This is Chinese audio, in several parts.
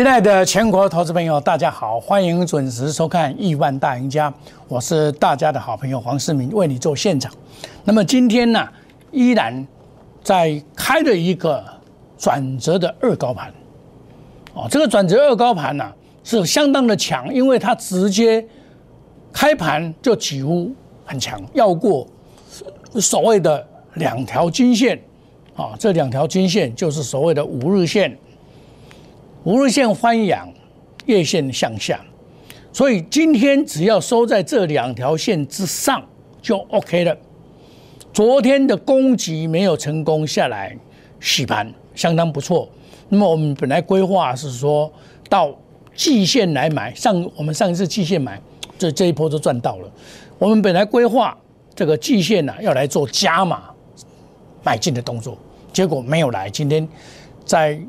亲爱的全国投资朋友，大家好，欢迎准时收看《亿万大赢家》，我是大家的好朋友黄世明，为你做现场。那么今天呢，依然在开了一个转折的二高盘，哦，这个转折二高盘呢是相当的强，因为它直接开盘就几乎很强，要过所谓的两条均线，啊，这两条均线就是所谓的五日线。五日线翻阳，月线向下，所以今天只要收在这两条线之上就 OK 了。昨天的攻击没有成功下来，洗盘相当不错。那么我们本来规划是说到季线来买，上我们上一次季线买，这这一波就赚到了。我们本来规划这个季线呢要来做加码买进的动作，结果没有来。今天在。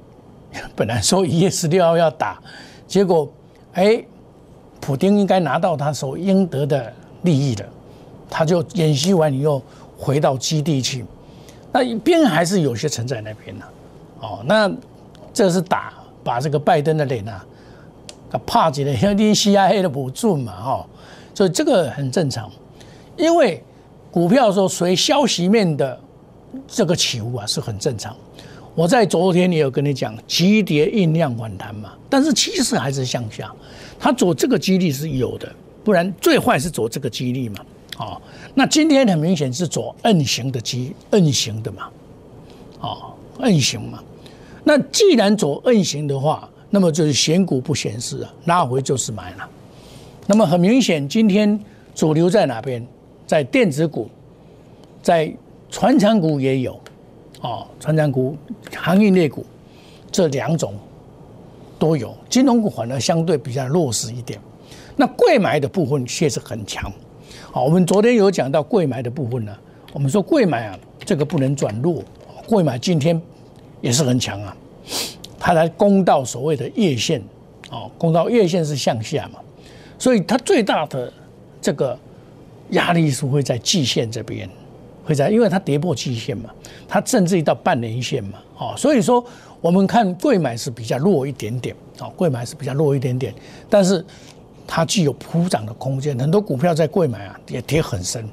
本来说一月十六号要打，结果，哎，普京应该拿到他所应得的利益了，他就演习完以后回到基地去，那一边还是有些存在那边呢，哦，那这是打把这个拜登的脸啊，怕起来要拎 CIA 的补助嘛，哈，所以这个很正常，因为股票说随消息面的这个起伏啊是很正常。我在昨天也有跟你讲，急跌酝酿反弹嘛，但是趋势还是向下，它走这个几率是有的，不然最坏是走这个几率嘛，哦，那今天很明显是走摁型的机摁型的嘛，哦，摁型嘛，那既然走摁型的话，那么就是选股不显示啊，拉回就是买了，那么很明显今天主流在哪边？在电子股，在船厂股也有。哦，成长股、行业类股这两种都有，金融股反而相对比较弱势一点。那贵买的部分确实很强。好，我们昨天有讲到贵买的部分呢，我们说贵买啊，这个不能转弱，贵买今天也是很强啊，它来攻到所谓的月线，哦，攻到月线是向下嘛，所以它最大的这个压力是会在季线这边。会在，因为它跌破季线嘛，它甚至于到半年线嘛，哦，所以说我们看贵买是比较弱一点点，哦，贵买是比较弱一点点，但是它具有普涨的空间，很多股票在贵买啊也跌很深。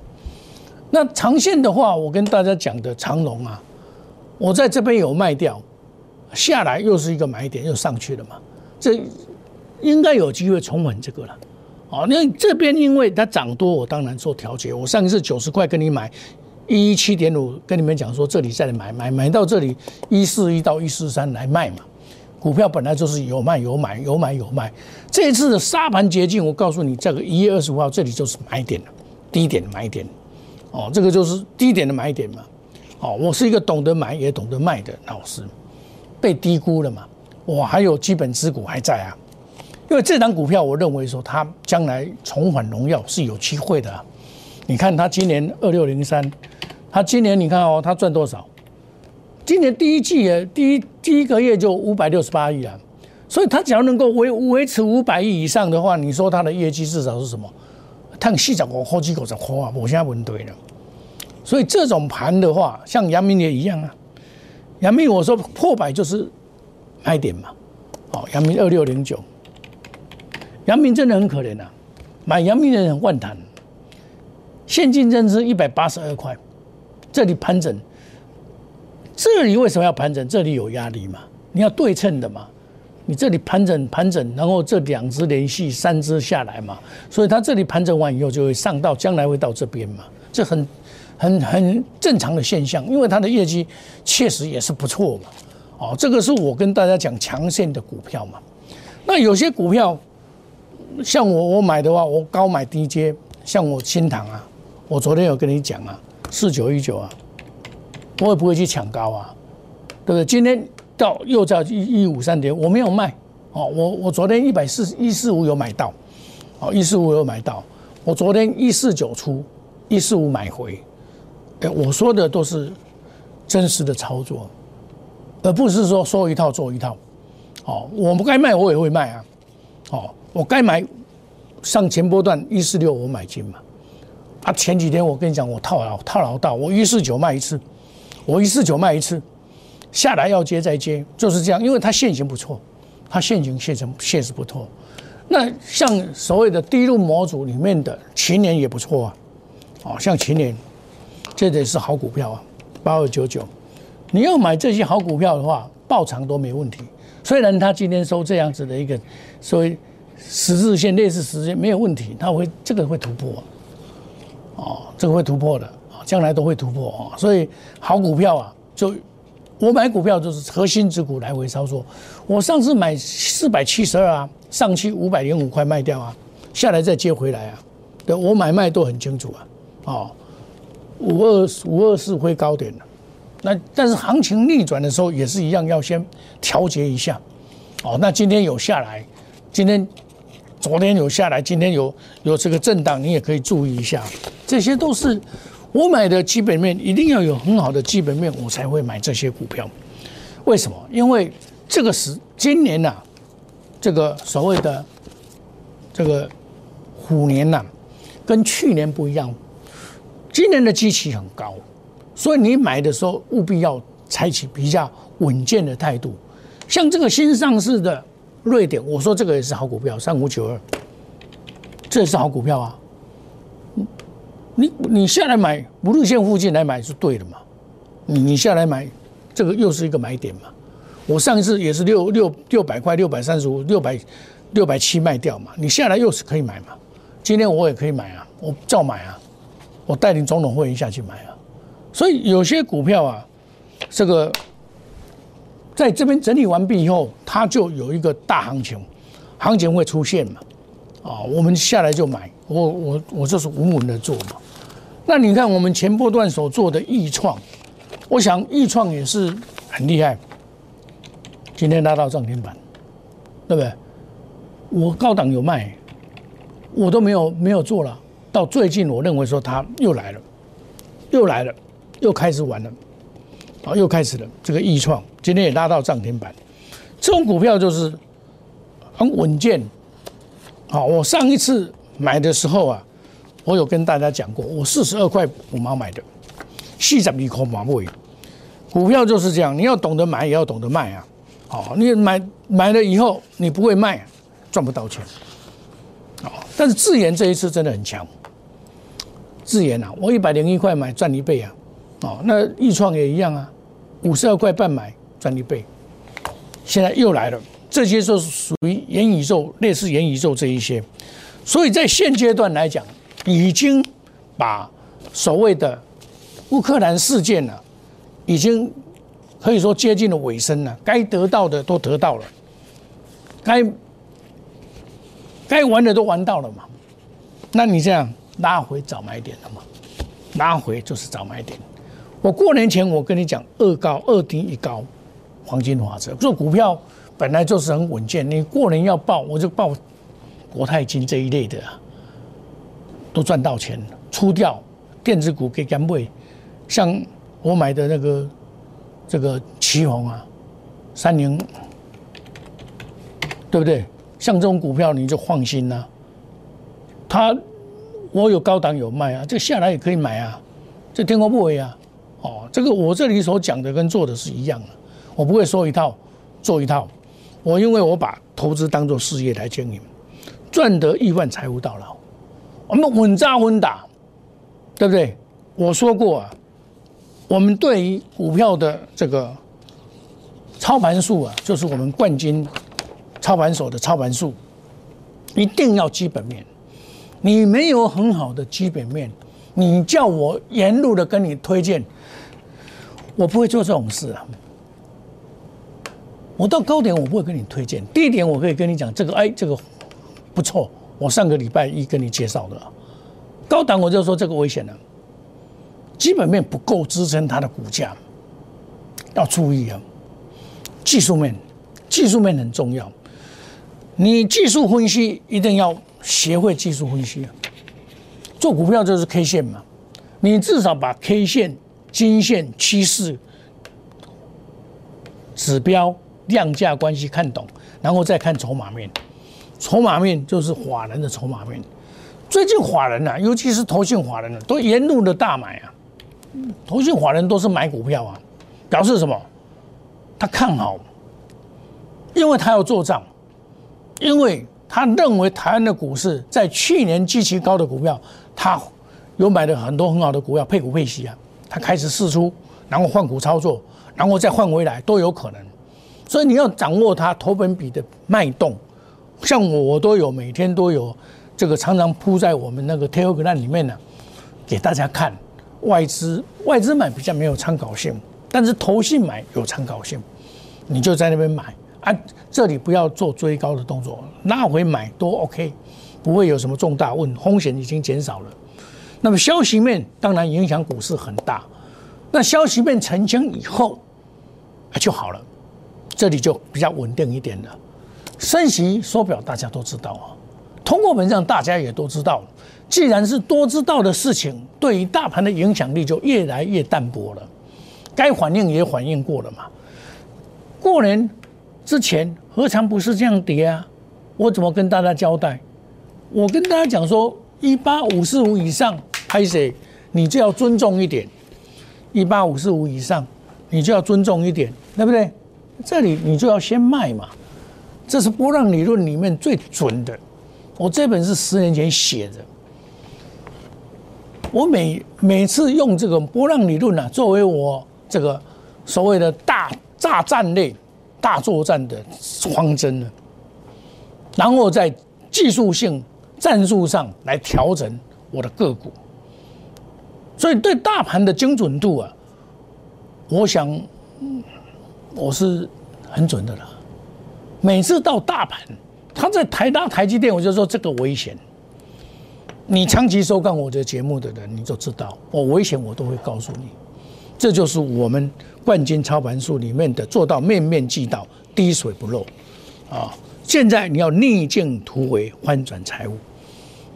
那长线的话，我跟大家讲的长龙啊，我在这边有卖掉，下来又是一个买点，又上去了嘛，这应该有机会重稳这个了，哦，那这边因为它涨多，我当然做调节，我上一次九十块跟你买。一一七点五，跟你们讲说，这里再买买买到这里一四一到一四三来卖嘛。股票本来就是有卖有买，有买有卖。这一次的沙盘捷径，我告诉你，这个一月二十五号这里就是买点了，低点的买点。哦，这个就是低点的买点嘛。哦，我是一个懂得买也懂得卖的老师，被低估了嘛。我还有基本持股还在啊，因为这档股票，我认为说它将来重返荣耀是有机会的。你看它今年二六零三。他今年你看哦，他赚多少？今年第一季的第一第一个月就五百六十八亿啊，所以他只要能够维维持五百亿以上的话，你说他的业绩至少是什么？碳细脚股好几口在花啊，我现在问对了。所以这种盘的话，像阳明也一样啊。阳明我说破百就是卖点嘛。好，阳明二六零九，阳明真的很可怜呐，买阳明的人很万谈，现金增资一百八十二块。这里盘整，这里为什么要盘整？这里有压力嘛？你要对称的嘛？你这里盘整盘整，然后这两只连续三只下来嘛？所以它这里盘整完以后就会上到，将来会到这边嘛？这很很很正常的现象，因为它的业绩确实也是不错嘛。哦，这个是我跟大家讲强线的股票嘛。那有些股票，像我我买的话，我高买低接，像我新塘啊，我昨天有跟你讲啊。四九一九啊，我也不会去抢高啊，对不对？今天到又在一一五三点，我没有卖哦。我我昨天一百四一四五有买到，哦一四五有买到。我昨天一四九出，一四五买回。哎，我说的都是真实的操作，而不是说说一套做一套。哦，我不该卖我也会卖啊。哦，我该买上前波段一四六我买进嘛。啊，前几天我跟你讲，我套牢套牢到我一四九卖一次，我一四九卖一次，下来要接再接，就是这样，因为它现形不错，它现行现成现实不错。那像所谓的低入模组里面的秦年也不错啊，哦，像秦年，这也是好股票啊，八二九九。你要买这些好股票的话，爆长都没问题。虽然它今天收这样子的一个所谓十字线类似十字线没有问题，它会这个会突破，哦，这个会突破的啊，将来都会突破啊。所以好股票啊，就我买股票就是核心之股来回操作。我上次买四百七十二啊。上去五百零五块卖掉啊，下来再接回来啊，对我买卖都很清楚啊，哦，五二五二四会高点的，那但是行情逆转的时候也是一样，要先调节一下，哦，那今天有下来，今天昨天有下来，今天有有这个震荡，你也可以注意一下，这些都是我买的基本面，一定要有很好的基本面，我才会买这些股票。为什么？因为这个是今年呐。这个所谓的这个虎年呐，跟去年不一样，今年的基期很高，所以你买的时候务必要采取比较稳健的态度。像这个新上市的瑞典，我说这个也是好股票，三五九二，这也是好股票啊。你你下来买五日线附近来买是对的嘛？你你下来买，这个又是一个买点嘛？我上一次也是六六六百块，六百三十五，六百六百七卖掉嘛。你下来又是可以买嘛？今天我也可以买啊，我照买啊，我带领总统会议下去买啊。所以有些股票啊，这个在这边整理完毕以后，它就有一个大行情，行情会出现嘛。啊，我们下来就买，我我我就是稳稳的做嘛。那你看我们前波段所做的易创，我想易创也是很厉害。今天拉到涨停板，对不对？我高档有卖，我都没有没有做了。到最近，我认为说它又来了，又来了，又开始玩了，啊，又开始了。这个易创今天也拉到涨停板，这种股票就是很稳健。好，我上一次买的时候啊，我有跟大家讲过，我四十二块五毛买的，四十二块马位。股票就是这样，你要懂得买，也要懂得卖啊。哦，你买买了以后，你不会卖，赚不到钱。哦，但是智研这一次真的很强。智研啊，我一百零一块买赚一倍啊。哦，那易创也一样啊，五十二块半买赚一倍。现在又来了，这些就是属于元宇宙，类似元宇宙这一些。所以在现阶段来讲，已经把所谓的乌克兰事件呢，已经。可以说接近了尾声了，该得到的都得到了，该该玩的都玩到了嘛。那你这样拉回早买点了嘛？拉回就是早买点。我过年前我跟你讲，二高二低一高，黄金法则。做股票本来就是很稳健，你过年要报，我就报国泰金这一类的，都赚到钱，出掉电子股给干位，像我买的那个。这个旗宏啊，三零，对不对？像这种股票你就放心呐。它我有高档有卖啊，这下来也可以买啊。这天空不为啊，哦，这个我这里所讲的跟做的是一样的，我不会说一套做一套。我因为我把投资当做事业来经营，赚得亿万财富到老，我们稳扎稳打，对不对？我说过啊。我们对于股票的这个操盘术啊，就是我们冠军操盘手的操盘术，一定要基本面。你没有很好的基本面，你叫我沿路的跟你推荐，我不会做这种事啊。我到高点我不会跟你推荐，低点我可以跟你讲这个，哎，这个不错，我上个礼拜一跟你介绍的。高档我就说这个危险了。基本面不够支撑它的股价，要注意啊！技术面，技术面很重要。你技术分析一定要学会技术分析啊！做股票就是 K 线嘛，你至少把 K 线、金线、趋势、指标、量价关系看懂，然后再看筹码面。筹码面就是法人的筹码面。最近法人啊，尤其是投信法人啊，都沿路的大买啊。投信法人都是买股票啊，表示什么？他看好因为他要做账，因为他认为台湾的股市在去年极其高的股票，他有买了很多很好的股票配股配息啊，他开始试出，然后换股操作，然后再换回来都有可能。所以你要掌握它投本比的脉动，像我我都有每天都有这个常常铺在我们那个 Telegram 里面呢，给大家看。外资外资买比较没有参考性，但是投信买有参考性，你就在那边买啊，这里不要做追高的动作，拉回买都 OK，不会有什么重大问，风险已经减少了。那么消息面当然影响股市很大，那消息面澄清以后就好了，这里就比较稳定一点了。升息缩表大家都知道啊，通过本上大家也都知道。既然是多知道的事情，对于大盘的影响力就越来越淡薄了。该反应也反应过了嘛。过年之前何尝不是这样跌啊？我怎么跟大家交代？我跟大家讲说，一八五四五以上拍谁，你就要尊重一点。一八五四五以上，你就要尊重一点，对不对？这里你就要先卖嘛。这是波浪理论里面最准的。我这本是十年前写的。我每每次用这个波浪理论呢，作为我这个所谓的大大战类、大作战的方针呢，然后在技术性战术上来调整我的个股，所以对大盘的精准度啊，我想我是很准的了。每次到大盘，他在台大台积电，我就说这个危险。你长期收看我的节目的人，你就知道我危险，我都会告诉你。这就是我们冠军操盘术里面的做到面面俱到、滴水不漏啊！现在你要逆境突围，翻转财务，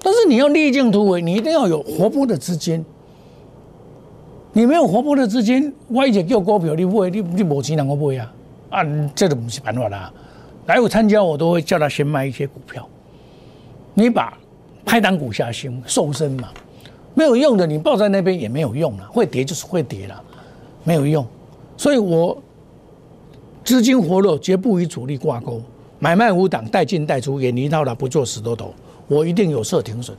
但是你要逆境突围，你一定要有活泼的资金。你没有活泼的资金，外界叫股票，你不会，你你没钱，我不会啊！啊，这都不是办法啦。来我参加，我都会叫他先卖一些股票，你把。拍档股下行瘦身嘛，没有用的，你抱在那边也没有用了，会跌就是会跌了，没有用。所以我资金活络，绝不与主力挂钩，买卖无档，带进带出，远离套牢，不做死多头。我一定有设停损。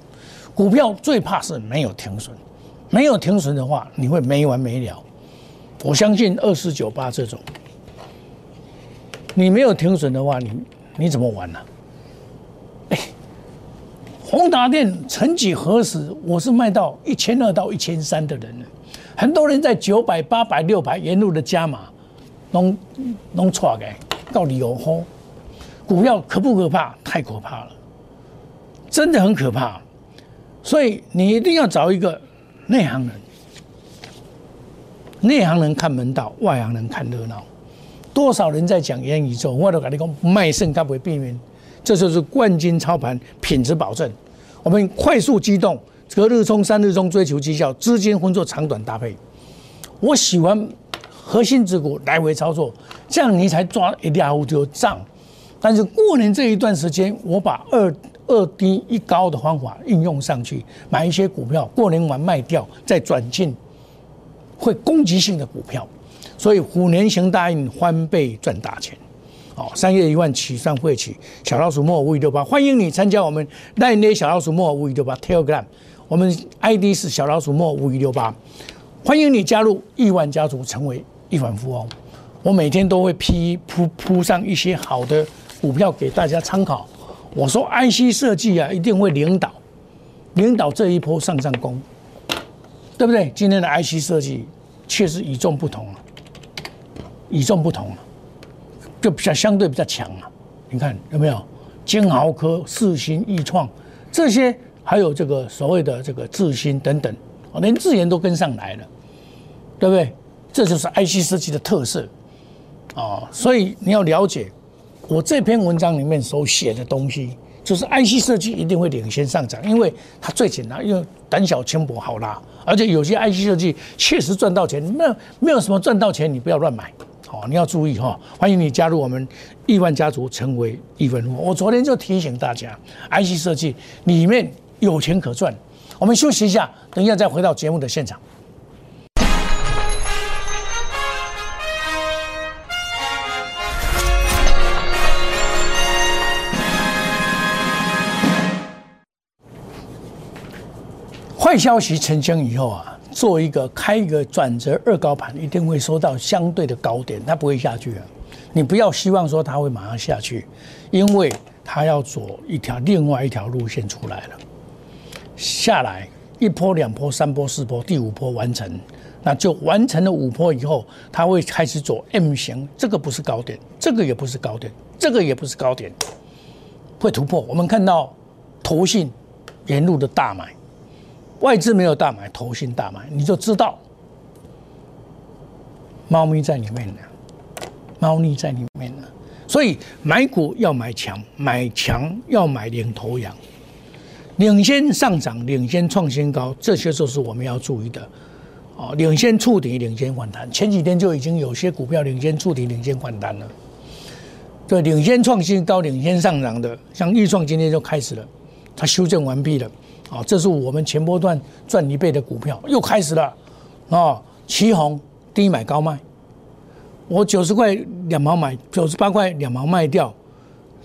股票最怕是没有停损，没有停损的话，你会没完没了。我相信二四九八这种，你没有停损的话，你你怎么玩呢？宏达电曾几何时，我是卖到一千二到一千三的人了。很多人在九百、八百、六百沿路的加码，弄弄错嘅，到底有好？股票可不可怕？太可怕了，真的很可怕。所以你一定要找一个内行人，内行人看门道，外行人看热闹。多少人在讲元宇宙，我都跟你讲，卖肾该不会避免。这就是冠军操盘品质保证。我们快速机动，隔日冲、三日冲，追求绩效，资金分作长短搭配。我喜欢核心之股来回操作，这样你才抓一两五就涨。但是过年这一段时间，我把二二低一高的方法应用上去，买一些股票，过年完卖掉，再转进会攻击性的股票。所以虎年行大运，翻倍赚大钱。哦，三月一万起算会起，小老鼠莫五五六八，欢迎你参加我们奈奈小老鼠莫五五六八 Telegram，我们 ID 是小老鼠莫五五六八，欢迎你加入亿万家族，成为亿万富翁。我每天都会批铺铺上一些好的股票给大家参考。我说 IC 设计啊，一定会领导领导这一波上上攻，对不对？今天的 IC 设计确实与众不同了，与众不同了。就比较相对比较强嘛，你看有没有？金豪科、四星、易创这些，还有这个所谓的这个智新等等，连智研都跟上来了，对不对？这就是 IC 设计的特色啊！所以你要了解我这篇文章里面所写的东西，就是 IC 设计一定会领先上涨，因为它最简单，因为胆小轻薄好拉，而且有些 IC 设计确实赚到钱，没有没有什么赚到钱，你不要乱买。哦，你要注意哈！欢迎你加入我们亿万家族，成为亿万富。我昨天就提醒大家，IC 设计里面有钱可赚。我们休息一下，等一下再回到节目的现场。坏消息成型以后啊，做一个开一个转折二高盘，一定会收到相对的高点，它不会下去啊。你不要希望说它会马上下去，因为它要走一条另外一条路线出来了，下来一波、两波、三波、四波，第五波完成，那就完成了五波以后，它会开始走 M 型，这个不是高点，这个也不是高点，这个也不是高点，会突破。我们看到投信沿路的大买，外资没有大买，投信大买，你就知道猫咪在里面呢。猫腻在里面呢，所以买股要买强，买强要买领头羊，领先上涨，领先创新高，这些就是我们要注意的。哦，领先触底，领先反弹，前几天就已经有些股票领先触底，领先反弹了。对，领先创新高，领先上涨的，像预创今天就开始了，它修正完毕了。啊，这是我们前波段赚一倍的股票，又开始了。啊，旗红低买高卖。我九十块两毛买，九十八块两毛卖掉，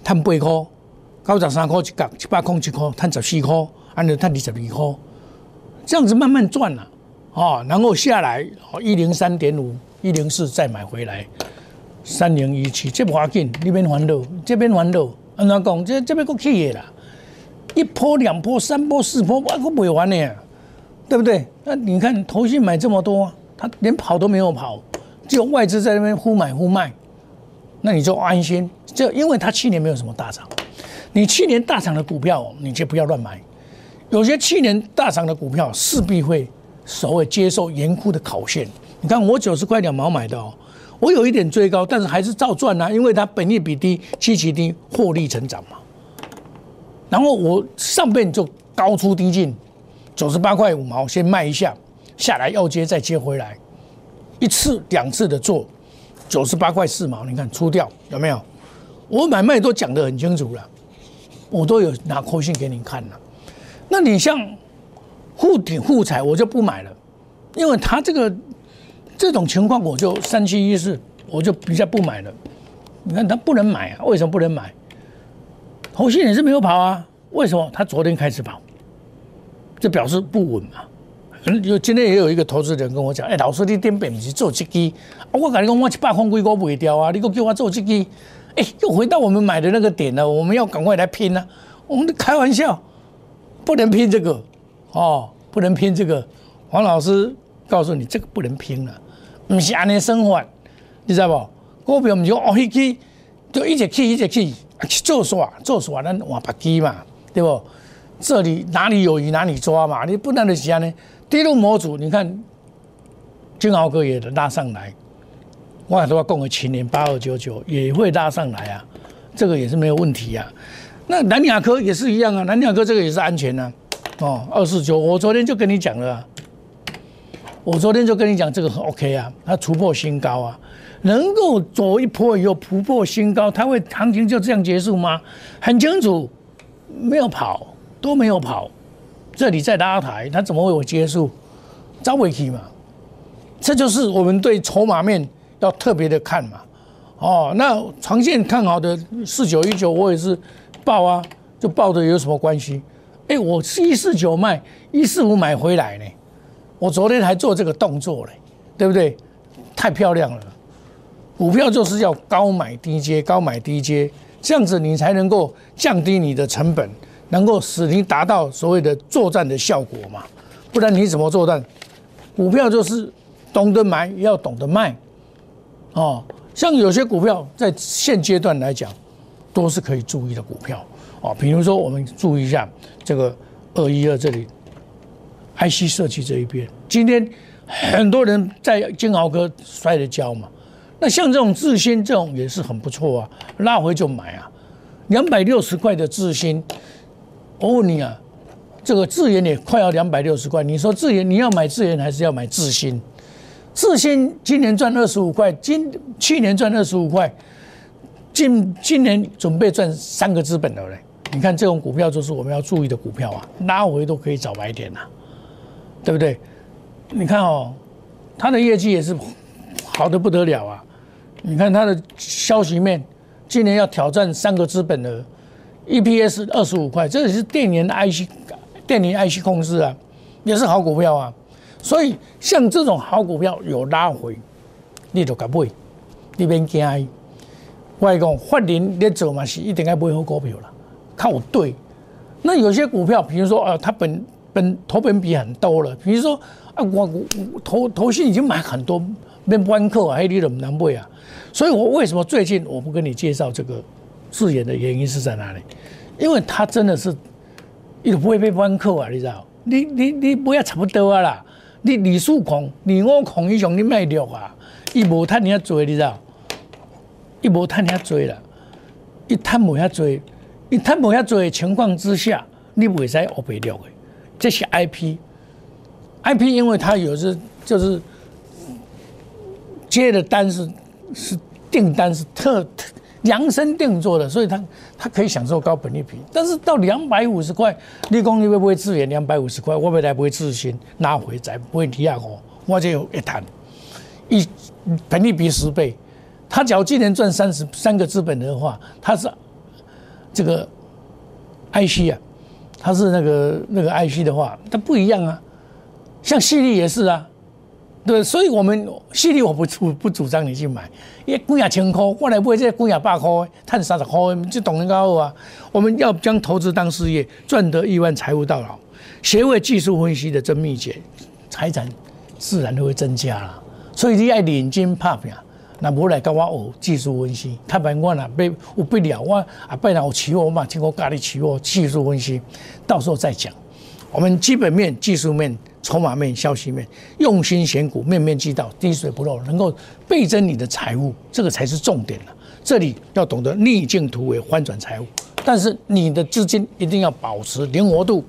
赚八块，九十三块一角，七八块一块，赚十四块，按照赚二十二块，这样子慢慢赚了，哦，然后下来一零三点五，一零四再买回来，三零一七，这不要紧，那边还路，这边还路，安怎讲？这这边够起的啦，一波两波三波四波，我可不会完呢，对不对？那你看，投信买这么多，他连跑都没有跑。只有外资在那边忽买忽卖，那你就安心。就因为他去年没有什么大涨，你去年大涨的股票，你就不要乱买。有些去年大涨的股票，势必会所谓接受严酷的考验。你看我九十块两毛买的哦，我有一点追高，但是还是照赚啊，因为它本益比低，期期低，获利成长嘛。然后我上边就高出低进，九十八块五毛先卖一下，下来要接再接回来。一次两次的做，九十八块四毛，你看出掉有没有？我买卖都讲得很清楚了，我都有拿扣信给你看了。那你像护顶护彩，我就不买了，因为他这个这种情况，我就三七一四，我就比较不买了。你看他不能买啊？为什么不能买？后信也是没有跑啊？为什么？他昨天开始跑，这表示不稳嘛？有今天也有一个投资人跟我讲，哎，老师你点本是做这支，我跟你讲，我一百块龟我不会掉啊，你给我叫我做这支，哎，又回到我们买的那个点了，我们要赶快来拼啊！我们开玩笑，不能拼这个哦，不能拼这个。黄老师告诉你，这个不能拼了，不是安尼生活，你知道不？股票唔就哦一支，就一直去一直去，去做耍做耍，咱换白机嘛，对不？这里哪里有鱼哪里抓嘛，你不能的时间呢？低入模组，你看金豪哥也拉上来，我都要供个七年八二九九也会拉上来啊，这个也是没有问题啊。那南亚科也是一样啊，南亚科这个也是安全啊。哦，二四九，我昨天就跟你讲了，我昨天就跟你讲这个很 OK 啊，它突破新高啊，能够走一波以后突破新高，它会行情就这样结束吗？很清楚，没有跑，都没有跑。这里在拉抬，它怎么会有结束？招尾期嘛，这就是我们对筹码面要特别的看嘛。哦，那长线看好的四九一九，我也是报啊，就报的有什么关系？哎，我一四九卖，一四五买回来呢。我昨天还做这个动作嘞，对不对？太漂亮了。股票就是要高买低接，高买低接，这样子你才能够降低你的成本。能够使你达到所谓的作战的效果嘛？不然你怎么作战？股票就是懂得买，要懂得卖。哦，像有些股票在现阶段来讲，都是可以注意的股票。哦，比如说我们注意一下这个二一二这里，IC 设计这一边，今天很多人在金豪哥摔了跤嘛。那像这种智新这种也是很不错啊，拉回就买啊，两百六十块的智新。我问你啊，这个智研也快要两百六十块，你说智研你要买智研还是要买智新？智新今年赚二十五块，今去年赚二十五块，今今年准备赚三个资本了嘞。你看这种股票就是我们要注意的股票啊，拉回都可以找买点呐，对不对？你看哦，它的业绩也是好的不得了啊。你看它的消息面，今年要挑战三个资本的。EPS 二十五块，这也是电源 IC、电源 IC 控制啊。也是好股票啊。所以像这种好股票有拉回，你就敢买，你别惊。我讲发林你走嘛是一定要买好股票了，看我对。那有些股票，比如说啊，它本本投本比很多了，比如说啊，我我投投信已经买很多，变弯扣啊，你怎么难买啊？所以我为什么最近我不跟你介绍这个字眼的原因是在哪里？因为它真的是，你不会被弯扣啊，你知道？你你你不要差不多啊啦，你李树孔、李我孔一雄你卖掉啊，伊无赚遐多，你知道？伊无赚遐多了，一赚无遐多。你赚无遐多的情况之下，你袂使乌白了的。这是 I P，I P 因为它有时就是接的单是是订单是特量身定做的，所以他他可以享受高本利比。但是到两百五十块，你讲你会不会自研两百五十块？我未来不会自行拿回再不会提下我，我就有一谈一本利比十倍。他只要今年赚三十三个资本的话，他是。这个 IC 啊，他是那个那个 IC 的话，他不一样啊。像细粒也是啊，对，所以我们犀利我不主不主张你去买，因为贵啊千块，我来买这贵啊百块，赚三十块，这懂得高啊。我们要将投资当事业，赚得亿万财富到老，学会技术分析的真秘诀，财产自然都会增加了。所以你要领金拍拼。那无来跟我学技术分析，他白我呐，被有不了，我啊拜然有期货嘛，经过咖喱期货技术分析，到时候再讲。我们基本面、技术面、筹码面、消息面，用心选股，面面俱到，滴水不漏，能够倍增你的财务，这个才是重点了。这里要懂得逆境突围，翻转财务，但是你的资金一定要保持灵活度，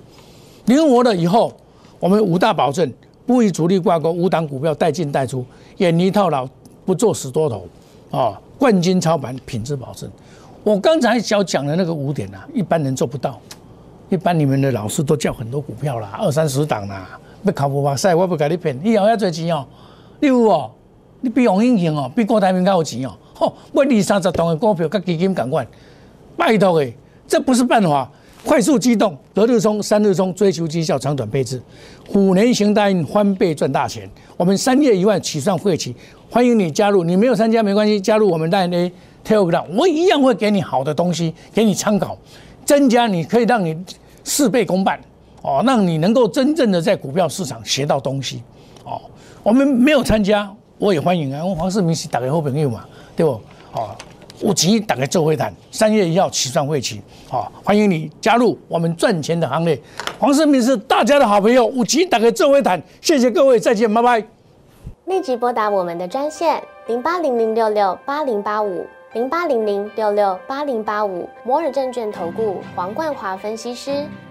灵活了以后，我们五大保证：不与主力挂钩，五档股票带进带出，远离套牢。不做死多头，啊，冠军操盘，品质保证。我刚才小讲的那个五点啊，一般人做不到。一般你们的老师都叫很多股票啦，二三十档啦，要考不哇塞，我不给你骗。你要要做钱哦，你有哦，你比王英雄哦，比郭台铭较有钱哦。吼，我二三十栋的股票，跟基金共款，拜托诶，这不是办法。快速机动，隔日冲，三日冲，追求绩效，长短配置，虎年行大运，翻倍赚大钱。我们三月一万起算会期，欢迎你加入。你没有参加没关系，加入我们大 A Telegram，我一样会给你好的东西，给你参考，增加你可以让你事倍功半哦，让你能够真正的在股票市场学到东西哦。我们没有参加，我也欢迎啊。我黄世明是打给好朋友嘛，对不？哦。五级打开做会谈，三月一号起算会期，好，欢迎你加入我们赚钱的行列。黄世明是大家的好朋友，五级打开做会谈，谢谢各位，再见，拜拜。立即拨打我们的专线零八零零六六八零八五零八零零六六八零八五摩尔证券投顾黄冠华分析师。